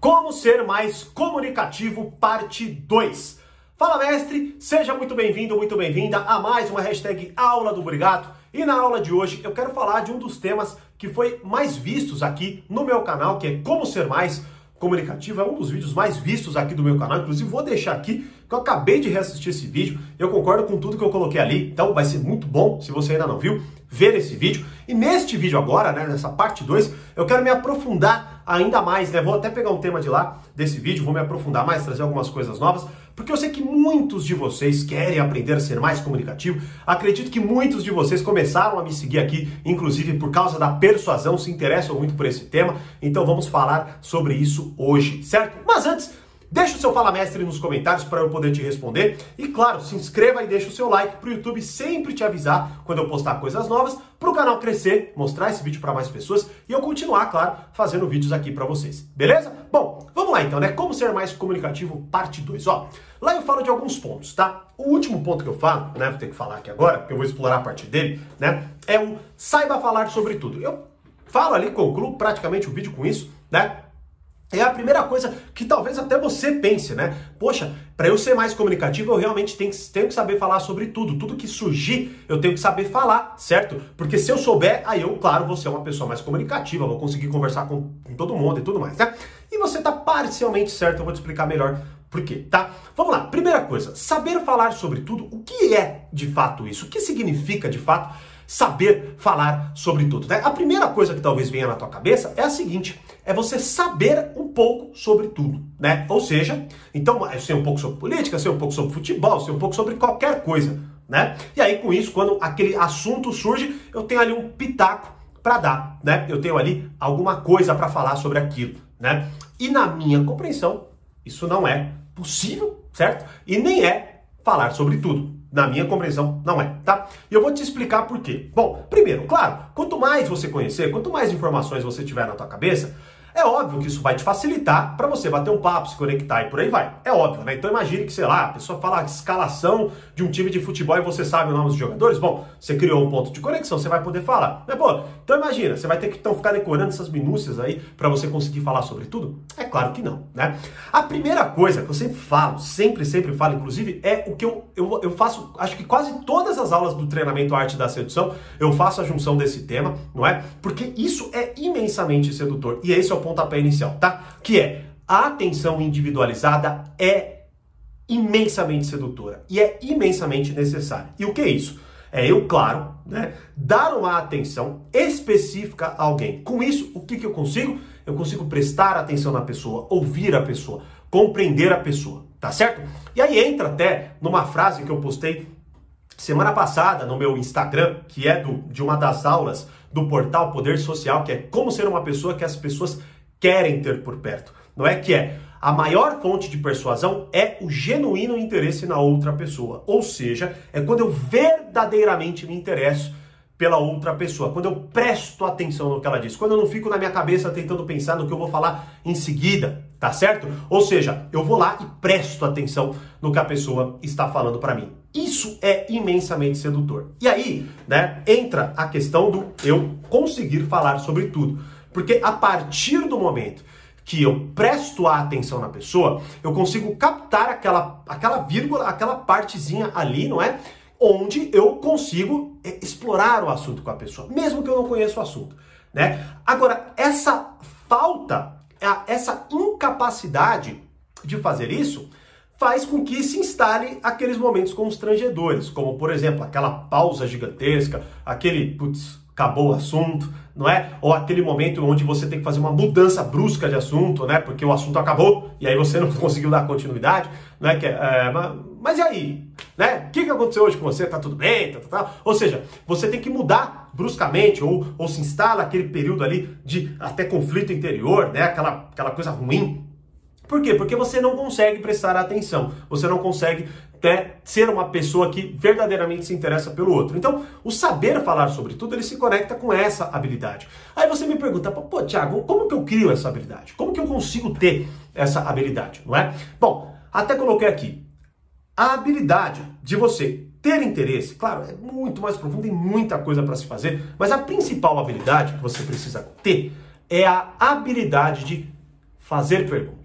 Como ser mais comunicativo, parte 2. Fala mestre, seja muito bem-vindo, muito bem-vinda a mais uma hashtag Aula do Brigato. E na aula de hoje eu quero falar de um dos temas que foi mais vistos aqui no meu canal, que é como ser mais comunicativo. É um dos vídeos mais vistos aqui do meu canal. Inclusive, vou deixar aqui que eu acabei de reassistir esse vídeo. Eu concordo com tudo que eu coloquei ali, então vai ser muito bom, se você ainda não viu, ver esse vídeo. E neste vídeo agora, né, nessa parte 2, eu quero me aprofundar ainda mais, né? Vou até pegar um tema de lá desse vídeo, vou me aprofundar mais, trazer algumas coisas novas, porque eu sei que muitos de vocês querem aprender a ser mais comunicativo. Acredito que muitos de vocês começaram a me seguir aqui, inclusive por causa da persuasão, se interessam muito por esse tema. Então vamos falar sobre isso hoje, certo? Mas antes, Deixa o seu Fala Mestre nos comentários para eu poder te responder. E claro, se inscreva e deixa o seu like para o YouTube sempre te avisar quando eu postar coisas novas, para o canal crescer, mostrar esse vídeo para mais pessoas e eu continuar, claro, fazendo vídeos aqui para vocês. Beleza? Bom, vamos lá então, né? Como ser mais comunicativo, parte 2. Ó, lá eu falo de alguns pontos, tá? O último ponto que eu falo, né? Vou ter que falar aqui agora, porque eu vou explorar a partir dele, né? É o saiba falar sobre tudo. Eu falo ali, concluo praticamente o vídeo com isso, né? É a primeira coisa que talvez até você pense, né? Poxa, para eu ser mais comunicativo, eu realmente tenho que, tenho que saber falar sobre tudo. Tudo que surgir, eu tenho que saber falar, certo? Porque se eu souber, aí eu, claro, vou ser uma pessoa mais comunicativa, vou conseguir conversar com, com todo mundo e tudo mais, né? E você tá parcialmente certo, eu vou te explicar melhor por quê, tá? Vamos lá, primeira coisa, saber falar sobre tudo. O que é de fato isso? O que significa de fato saber falar sobre tudo? Né? A primeira coisa que talvez venha na tua cabeça é a seguinte é você saber um pouco sobre tudo, né? Ou seja, então, eu sei um pouco sobre política, sei um pouco sobre futebol, sei um pouco sobre qualquer coisa, né? E aí, com isso, quando aquele assunto surge, eu tenho ali um pitaco para dar, né? Eu tenho ali alguma coisa para falar sobre aquilo, né? E na minha compreensão, isso não é possível, certo? E nem é falar sobre tudo. Na minha compreensão, não é, tá? E eu vou te explicar por quê. Bom, primeiro, claro, quanto mais você conhecer, quanto mais informações você tiver na tua cabeça, é óbvio que isso vai te facilitar para você bater um papo, se conectar e por aí vai. É óbvio, né? Então imagine que, sei lá, a pessoa fala a escalação de um time de futebol e você sabe o nome dos jogadores. Bom, você criou um ponto de conexão, você vai poder falar. Mas, pô, então imagina, você vai ter que então ficar decorando essas minúcias aí para você conseguir falar sobre tudo? É claro que não, né? A primeira coisa que eu sempre falo, sempre, sempre falo, inclusive, é o que eu, eu, eu faço, acho que quase todas as aulas do treinamento Arte da Sedução, eu faço a junção desse tema, não é? Porque isso é imensamente sedutor. E esse é o pontapé inicial, tá? Que é a atenção individualizada é imensamente sedutora e é imensamente necessária. E o que é isso? É eu, claro, né, dar uma atenção específica a alguém. Com isso, o que, que eu consigo? Eu consigo prestar atenção na pessoa, ouvir a pessoa, compreender a pessoa, tá certo? E aí entra até numa frase que eu postei semana passada no meu Instagram, que é do, de uma das aulas do portal Poder Social, que é como ser uma pessoa que as pessoas querem ter por perto. Não é que é a maior fonte de persuasão é o genuíno interesse na outra pessoa. Ou seja, é quando eu verdadeiramente me interesso pela outra pessoa, quando eu presto atenção no que ela diz, quando eu não fico na minha cabeça tentando pensar no que eu vou falar em seguida, tá certo? Ou seja, eu vou lá e presto atenção no que a pessoa está falando para mim. Isso é imensamente sedutor. E aí, né, entra a questão do eu conseguir falar sobre tudo. Porque a partir do momento que eu presto a atenção na pessoa, eu consigo captar aquela, aquela vírgula, aquela partezinha ali, não é? Onde eu consigo é, explorar o assunto com a pessoa, mesmo que eu não conheça o assunto, né? Agora, essa falta, essa incapacidade de fazer isso, faz com que se instale aqueles momentos constrangedores, como por exemplo, aquela pausa gigantesca, aquele putz, acabou o assunto, não é? Ou aquele momento onde você tem que fazer uma mudança brusca de assunto, né? Porque o assunto acabou e aí você não conseguiu dar continuidade, né? Que, é, mas, mas e aí? Né? O que, que aconteceu hoje com você? Tá tudo bem? Tá, tá, tá. Ou seja, você tem que mudar bruscamente ou, ou se instala aquele período ali de até conflito interior, né? Aquela, aquela coisa ruim. Por quê? Porque você não consegue prestar atenção, você não consegue é ser uma pessoa que verdadeiramente se interessa pelo outro. Então, o saber falar sobre tudo, ele se conecta com essa habilidade. Aí você me pergunta, pô, Thiago, como que eu crio essa habilidade? Como que eu consigo ter essa habilidade, não é? Bom, até coloquei aqui. A habilidade de você ter interesse, claro, é muito mais profundo, tem muita coisa para se fazer, mas a principal habilidade que você precisa ter é a habilidade de fazer perguntas.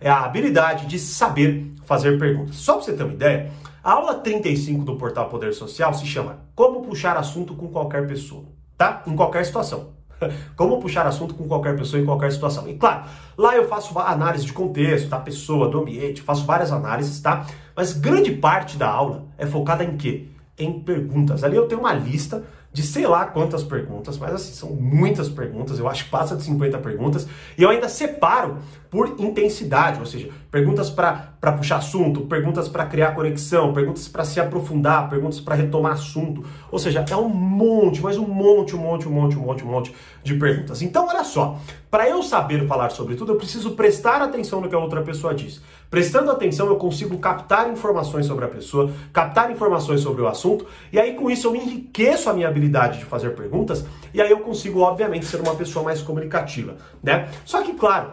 É a habilidade de saber fazer perguntas. Só para você ter uma ideia, a aula 35 do Portal Poder Social se chama Como puxar assunto com qualquer pessoa, tá? Em qualquer situação. Como puxar assunto com qualquer pessoa em qualquer situação. E claro, lá eu faço análise de contexto, da pessoa, do ambiente, faço várias análises, tá? Mas grande parte da aula é focada em quê? Em perguntas. Ali eu tenho uma lista de sei lá quantas perguntas, mas assim, são muitas perguntas, eu acho que passa de 50 perguntas, e eu ainda separo por intensidade, ou seja, perguntas para puxar assunto, perguntas para criar conexão, perguntas para se aprofundar, perguntas para retomar assunto, ou seja, é um monte, mas um monte, um monte, um monte, um monte, um monte de perguntas. Então, olha só, para eu saber falar sobre tudo, eu preciso prestar atenção no que a outra pessoa diz. Prestando atenção, eu consigo captar informações sobre a pessoa, captar informações sobre o assunto, e aí com isso eu enriqueço a minha habilidade de fazer perguntas, e aí eu consigo, obviamente, ser uma pessoa mais comunicativa, né? Só que, claro,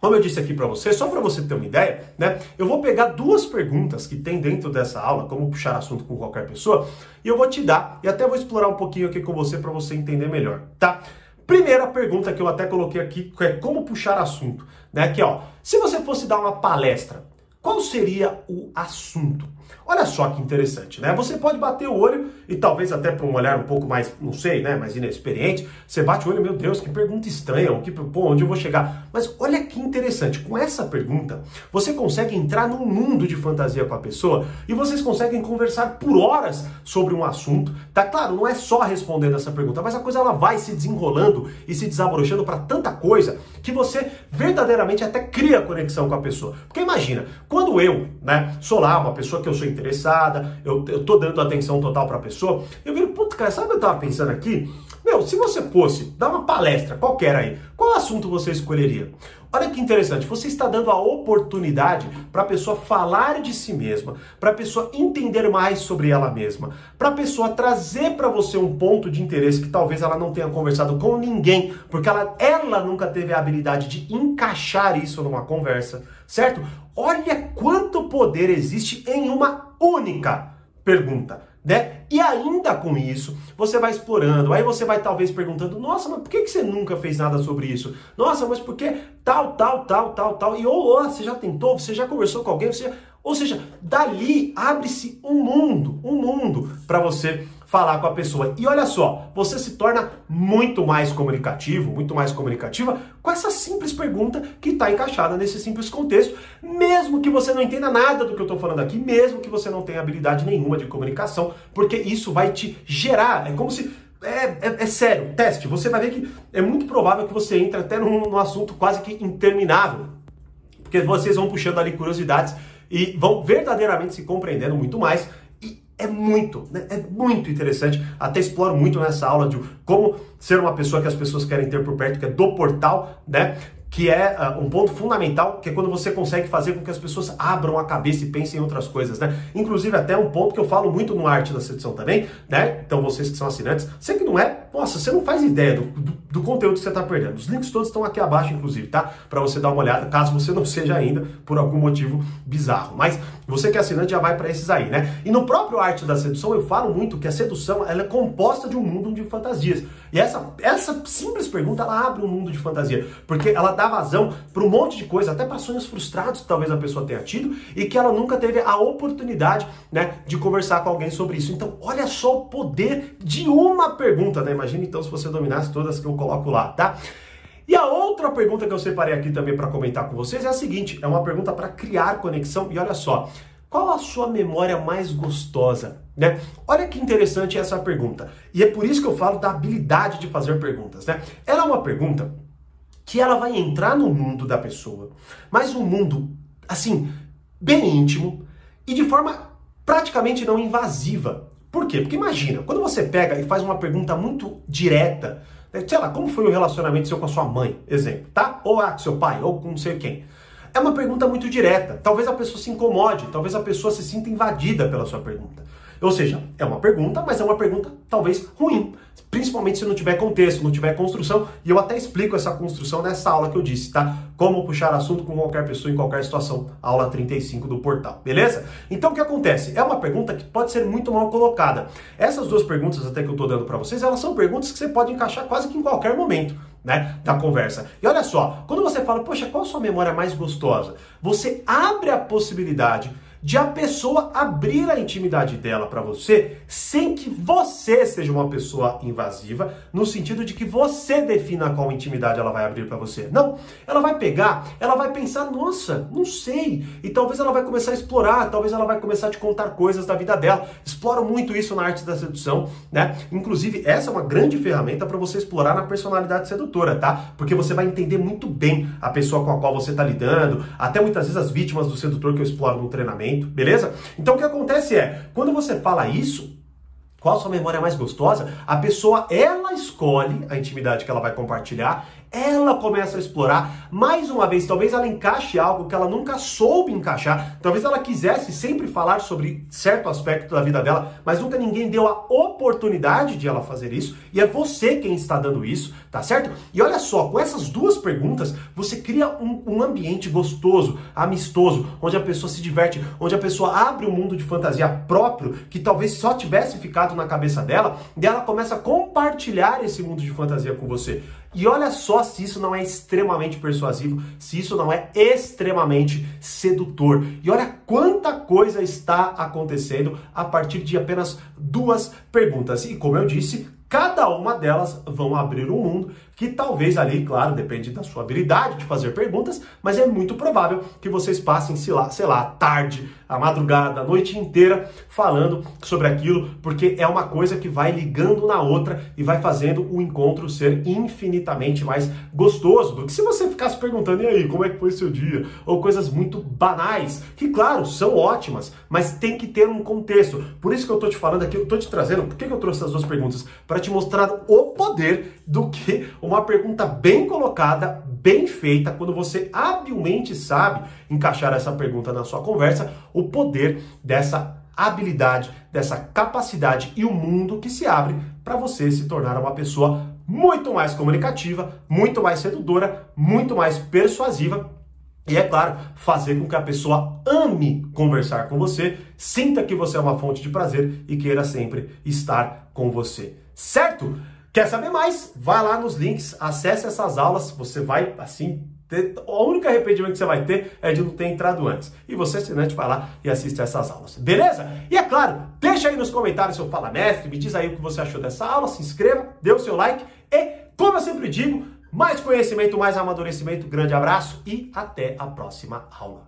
como eu disse aqui para você, só para você ter uma ideia, né? Eu vou pegar duas perguntas que tem dentro dessa aula, como puxar assunto com qualquer pessoa, e eu vou te dar e até vou explorar um pouquinho aqui com você para você entender melhor, tá? Primeira pergunta que eu até coloquei aqui é como puxar assunto, né? Que ó, se você fosse dar uma palestra, qual seria o assunto? Olha só que interessante, né? Você pode bater o olho e talvez até para um olhar um pouco mais, não sei, né, mais inexperiente, você bate o olho, meu Deus, que pergunta estranha, que, pô, onde eu vou chegar? Mas olha que interessante, com essa pergunta, você consegue entrar num mundo de fantasia com a pessoa e vocês conseguem conversar por horas sobre um assunto. Tá claro, não é só respondendo essa pergunta, mas a coisa ela vai se desenrolando e se desabrochando para tanta coisa que você verdadeiramente até cria conexão com a pessoa. Porque imagina, quando eu, né, sou lá uma pessoa que eu sou interessada, eu, eu tô dando atenção total para a pessoa, eu viro, puta, cara, sabe o que eu tava pensando aqui? Meu, se você fosse dar uma palestra qualquer aí, qual assunto você escolheria? Olha que interessante, você está dando a oportunidade para a pessoa falar de si mesma, para a pessoa entender mais sobre ela mesma, para a pessoa trazer para você um ponto de interesse que talvez ela não tenha conversado com ninguém, porque ela, ela nunca teve a habilidade de encaixar isso numa conversa, certo? Olha quanto poder existe em uma única pergunta né? E ainda com isso, você vai explorando, aí você vai talvez perguntando, nossa, mas por que, você nunca fez nada sobre isso? Nossa, mas por que tal, tal, tal, tal, tal? E ou oh, você já tentou, você já conversou com alguém, você... ou seja, dali abre-se um mundo, um mundo para você falar com a pessoa. E olha só, você se torna muito mais comunicativo, muito mais comunicativa com essa simples pergunta que está encaixada nesse simples contexto, mesmo que você não entenda nada do que eu estou falando aqui, mesmo que você não tenha habilidade nenhuma de comunicação, porque isso vai te gerar, é como se é, é, é, sério, teste. Você vai ver que é muito provável que você entre até num, num, assunto quase que interminável. Porque vocês vão puxando ali curiosidades e vão verdadeiramente se compreendendo muito mais é muito, né? é muito interessante. Até exploro muito nessa aula de como ser uma pessoa que as pessoas querem ter por perto, que é do portal, né? Que é uh, um ponto fundamental, que é quando você consegue fazer com que as pessoas abram a cabeça e pensem em outras coisas, né? Inclusive até um ponto que eu falo muito no Arte da Sedução também, né? Então vocês que são assinantes, você que não é, nossa, você não faz ideia do, do, do conteúdo que você está perdendo. Os links todos estão aqui abaixo, inclusive, tá? Para você dar uma olhada, caso você não seja ainda por algum motivo bizarro. Mas você que é assinante já vai para esses aí, né? E no próprio Arte da Sedução eu falo muito que a sedução ela é composta de um mundo de fantasias. E essa, essa simples pergunta ela abre um mundo de fantasia, porque ela dá vazão para um monte de coisa, até para sonhos frustrados que talvez a pessoa tenha tido e que ela nunca teve a oportunidade, né, de conversar com alguém sobre isso. Então, olha só o poder de uma pergunta, né? Imagina então se você dominasse todas que eu coloco lá, tá? E a outra pergunta que eu separei aqui também para comentar com vocês é a seguinte: é uma pergunta para criar conexão. E olha só, qual a sua memória mais gostosa? Né? Olha que interessante essa pergunta. E é por isso que eu falo da habilidade de fazer perguntas. Né? Ela é uma pergunta que ela vai entrar no mundo da pessoa, mas um mundo, assim, bem íntimo e de forma praticamente não invasiva. Por quê? Porque imagina, quando você pega e faz uma pergunta muito direta, né? sei lá, como foi o relacionamento seu com a sua mãe, exemplo, tá? Ou ah, com seu pai, ou com não sei quem. É uma pergunta muito direta. Talvez a pessoa se incomode, talvez a pessoa se sinta invadida pela sua pergunta. Ou seja, é uma pergunta, mas é uma pergunta talvez ruim, principalmente se não tiver contexto, não tiver construção, e eu até explico essa construção nessa aula que eu disse, tá? Como puxar assunto com qualquer pessoa em qualquer situação, aula 35 do portal, beleza? Então o que acontece? É uma pergunta que pode ser muito mal colocada. Essas duas perguntas até que eu tô dando para vocês, elas são perguntas que você pode encaixar quase que em qualquer momento. Né, da conversa. E olha só, quando você fala, poxa, qual a sua memória mais gostosa? Você abre a possibilidade de a pessoa abrir a intimidade dela para você sem que você seja uma pessoa invasiva, no sentido de que você defina qual intimidade ela vai abrir para você. Não, ela vai pegar, ela vai pensar, nossa, não sei, e talvez ela vai começar a explorar, talvez ela vai começar a te contar coisas da vida dela. Exploro muito isso na arte da sedução, né? Inclusive, essa é uma grande ferramenta para você explorar na personalidade sedutora, tá? Porque você vai entender muito bem a pessoa com a qual você está lidando, até muitas vezes as vítimas do sedutor que eu exploro no treinamento beleza? Então o que acontece é, quando você fala isso, qual a sua memória mais gostosa? A pessoa, ela escolhe a intimidade que ela vai compartilhar ela começa a explorar. Mais uma vez, talvez ela encaixe algo que ela nunca soube encaixar. Talvez ela quisesse sempre falar sobre certo aspecto da vida dela, mas nunca ninguém deu a oportunidade de ela fazer isso. E é você quem está dando isso, tá certo? E olha só, com essas duas perguntas, você cria um, um ambiente gostoso, amistoso, onde a pessoa se diverte, onde a pessoa abre um mundo de fantasia próprio que talvez só tivesse ficado na cabeça dela, e ela começa a compartilhar esse mundo de fantasia com você. E olha só se isso não é extremamente persuasivo, se isso não é extremamente sedutor. E olha quanta coisa está acontecendo a partir de apenas duas perguntas. E como eu disse, cada uma delas vão abrir um mundo que talvez ali, claro, depende da sua habilidade de fazer perguntas, mas é muito provável que vocês passem, sei lá, sei lá, tarde, a madrugada, a noite inteira falando sobre aquilo, porque é uma coisa que vai ligando na outra e vai fazendo o encontro ser infinitamente mais gostoso do que se você ficasse perguntando, e aí, como é que foi seu dia? Ou coisas muito banais, que claro, são ótimas, mas tem que ter um contexto. Por isso que eu tô te falando aqui, eu tô te trazendo, por que eu trouxe essas duas perguntas? Para te mostrar o poder do que uma pergunta bem colocada, bem feita, quando você habilmente sabe encaixar essa pergunta na sua conversa, o poder dessa habilidade, dessa capacidade e o mundo que se abre para você se tornar uma pessoa muito mais comunicativa, muito mais sedutora, muito mais persuasiva e é claro, fazer com que a pessoa ame conversar com você, sinta que você é uma fonte de prazer e queira sempre estar com você. Certo? Quer saber mais? Vai lá nos links, acesse essas aulas, você vai assim ter, o único arrependimento que você vai ter é de não ter entrado antes. E você, assinante, vai lá e assiste essas aulas. Beleza? E é claro, deixa aí nos comentários seu Fala Mestre, me diz aí o que você achou dessa aula, se inscreva, dê o seu like e, como eu sempre digo, mais conhecimento, mais amadurecimento. Grande abraço e até a próxima aula.